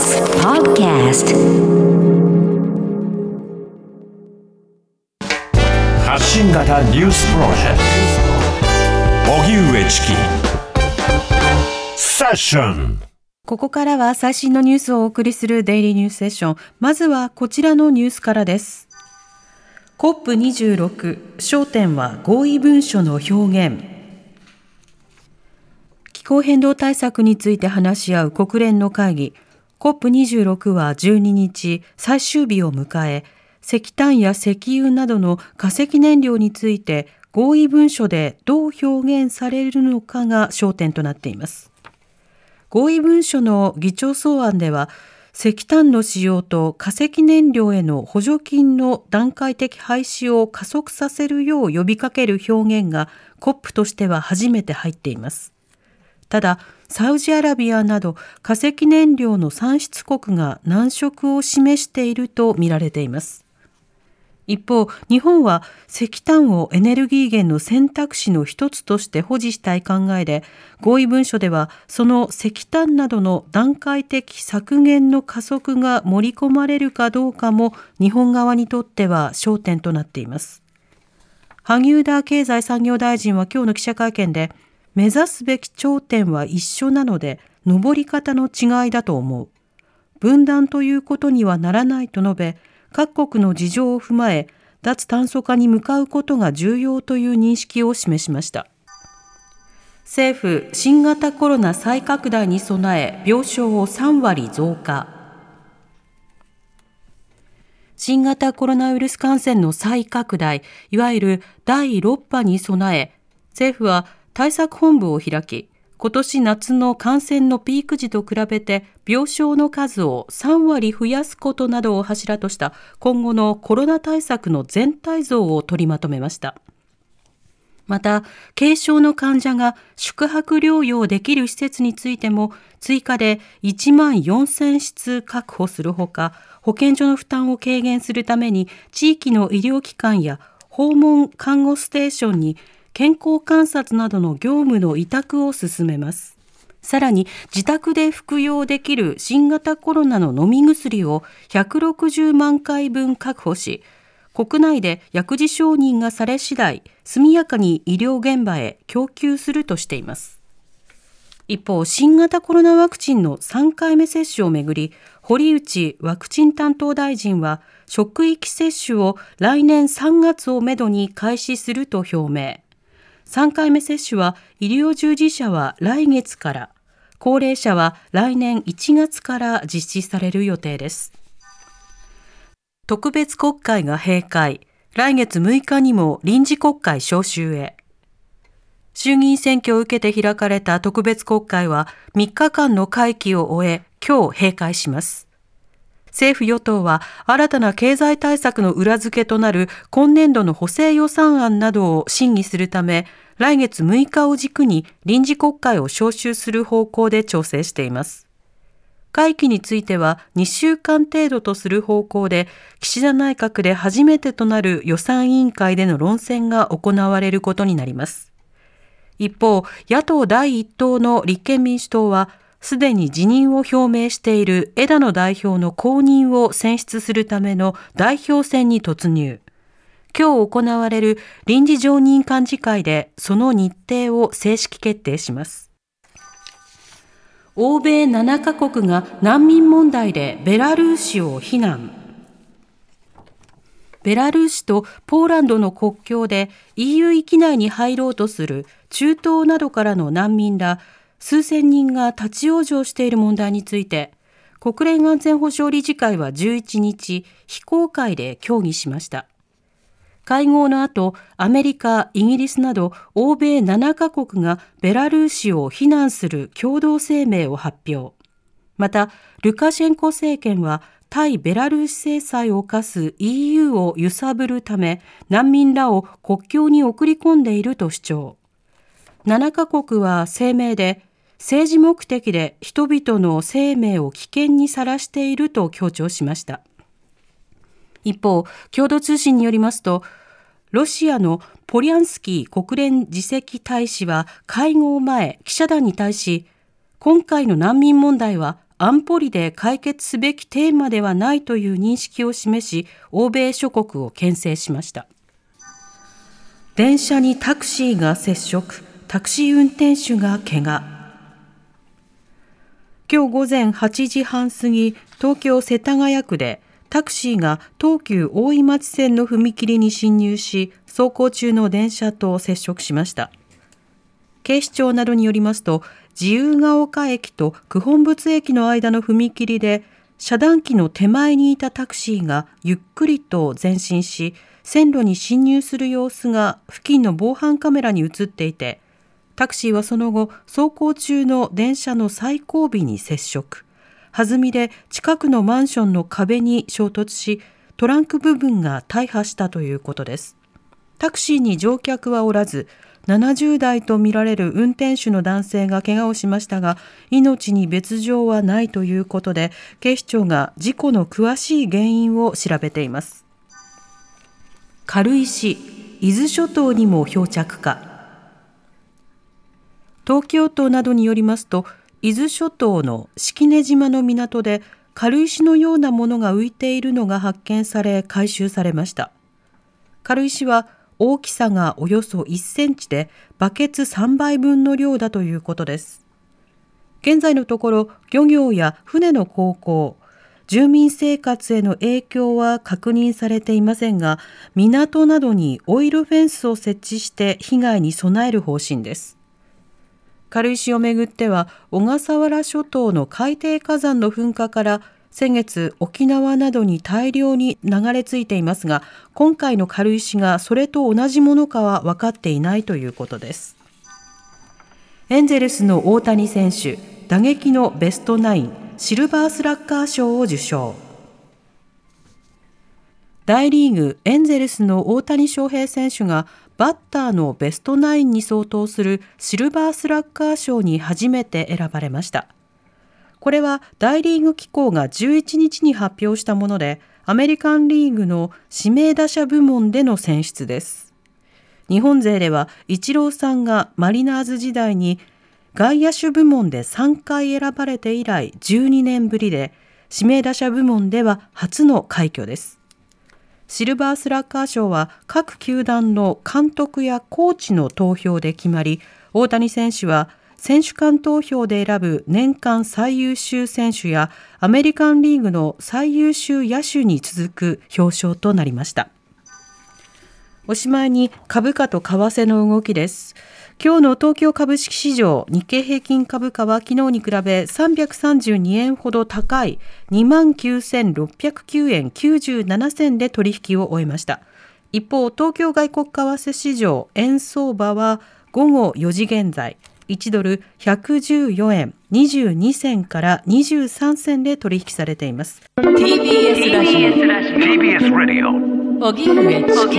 TBS Podcast 発信型ニュースプロジェクト荻上チキセッションここからは最新のニュースをお送りするデイリーニュースセッション。まずはこちらのニュースからです。COP26 焦点は合意文書の表現。気候変動対策について話し合う国連の会議 COP26 は12日最終日を迎え石炭や石油などの化石燃料について合意文書でどう表現されるのかが焦点となっています。合意文書の議長草案では石炭の使用と化石燃料への補助金の段階的廃止を加速させるよう呼びかける表現が COP としては初めて入っています。ただ、サウジアラビアなど化石燃料の産出国が難色を示しているとみられています。一方、日本は石炭をエネルギー源の選択肢の一つとして保持したい考えで、合意文書ではその石炭などの段階的削減の加速が盛り込まれるかどうかも日本側にとっては焦点となっています。萩生田経済産業大臣は今日の記者会見で、目指すべき頂点は一緒なので、登り方の違いだと思う。分断ということにはならないと述べ、各国の事情を踏まえ、脱炭素化に向かうことが重要という認識を示しました。政府、新型コロナ再拡大に備え、病床を3割増加。新型コロナウイルス感染の再拡大、いわゆる第6波に備え、政府は対策本部を開き、今年夏の感染のピーク時と比べて病床の数を3割増やすことなどを柱とした今後のコロナ対策の全体像を取りまとめました。また、軽症の患者が宿泊療養できる施設についても追加で1万4000室確保するほか、保健所の負担を軽減するために地域の医療機関や訪問看護ステーションに健康観察などの業務の委託を進めます。さらに自宅で服用できる新型コロナの飲み薬を160万回分確保し、国内で薬事承認がされ次第、速やかに医療現場へ供給するとしています。一方、新型コロナワクチンの3回目接種をめぐり、堀内ワクチン担当大臣は、職域接種を来年3月をめどに開始すると表明。3回目接種は医療従事者は来月から、高齢者は来年1月から実施される予定です。特別国会が閉会、来月6日にも臨時国会召集へ。衆議院選挙を受けて開かれた特別国会は3日間の会期を終え、今日閉会します。政府与党は新たな経済対策の裏付けとなる今年度の補正予算案などを審議するため、来月6日を軸に臨時国会を召集する方向で調整しています。会期については2週間程度とする方向で、岸田内閣で初めてとなる予算委員会での論戦が行われることになります。一方、野党第一党の立憲民主党は、すでに辞任を表明している枝野代表の後任を選出するための代表選に突入。今日行われる臨時常任幹事会でその日程を正式決定します。欧米7カ国が難民問題でベラルーシを非難。ベラルーシとポーランドの国境で EU 域内に入ろうとする中東などからの難民ら数千人が立ち往生している問題について、国連安全保障理事会は11日、非公開で協議しました。会合の後、アメリカ、イギリスなど欧米7カ国がベラルーシを非難する共同声明を発表。また、ルカシェンコ政権は対ベラルーシ制裁を課す EU を揺さぶるため難民らを国境に送り込んでいると主張。7カ国は声明で政治目的で人々の生命を危険にさらしていると強調しました。一方、共同通信によりますと、ロシアのポリャンスキー国連次席大使は会合前、記者団に対し、今回の難民問題は安保理で解決すべきテーマではないという認識を示し、欧米諸国を牽制しました。電車にタクシーが接触、タクシー運転手が怪我。今日午前8時半過ぎ、東京世田谷区でタクシーが東急大井町線の踏切に進入し、走行中の電車と接触しました。警視庁などによりますと、自由が丘駅と九本仏駅の間の踏切で、遮断機の手前にいたタクシーがゆっくりと前進し、線路に進入する様子が付近の防犯カメラに映っていて、タクシーはその後、走行中の電車の最後尾に接触。弾みで近くのマンションの壁に衝突し、トランク部分が大破したということです。タクシーに乗客はおらず、70代とみられる運転手の男性が怪我をしましたが、命に別状はないということで、警視庁が事故の詳しい原因を調べています。軽石、伊豆諸島にも漂着か。東京都などによりますと、伊豆諸島の式根島の港で軽石のようなものが浮いているのが発見され回収されました。軽石は大きさがおよそ1センチでバケツ3杯分の量だということです。現在のところ漁業や船の航行、住民生活への影響は確認されていませんが、港などにオイルフェンスを設置して被害に備える方針です。軽石をめぐっては小笠原諸島の海底火山の噴火から先月沖縄などに大量に流れ着いていますが今回の軽石がそれと同じものかは分かっていないということです。エンゼルスの大谷選手打撃のベストナインシルバースラッガー賞を受賞。大リーグエンゼルスの大谷翔平選手がバッターのベストナインに相当するシルバースラッガー賞に初めて選ばれました。これは大リーグ機構が11日に発表したもので、アメリカンリーグの指名打者部門での選出です。日本勢ではイチローさんがマリナーズ時代に外野手部門で3回選ばれて以来12年ぶりで、指名打者部門では初の快挙です。シルバースラッガー賞は各球団の監督やコーチの投票で決まり、大谷選手は選手間投票で選ぶ年間最優秀選手やアメリカンリーグの最優秀野手に続く表彰となりました。おしまいに株価と為替の動きです。今日の東京株式市場日経平均株価は昨日に比べ332円ほど高い29,609円97銭で取引を終えました。一方、東京外国為替市場円相場は午後4時現在1ドル114円22銭から23銭で取引されています TBS ラジオ TBS ラジ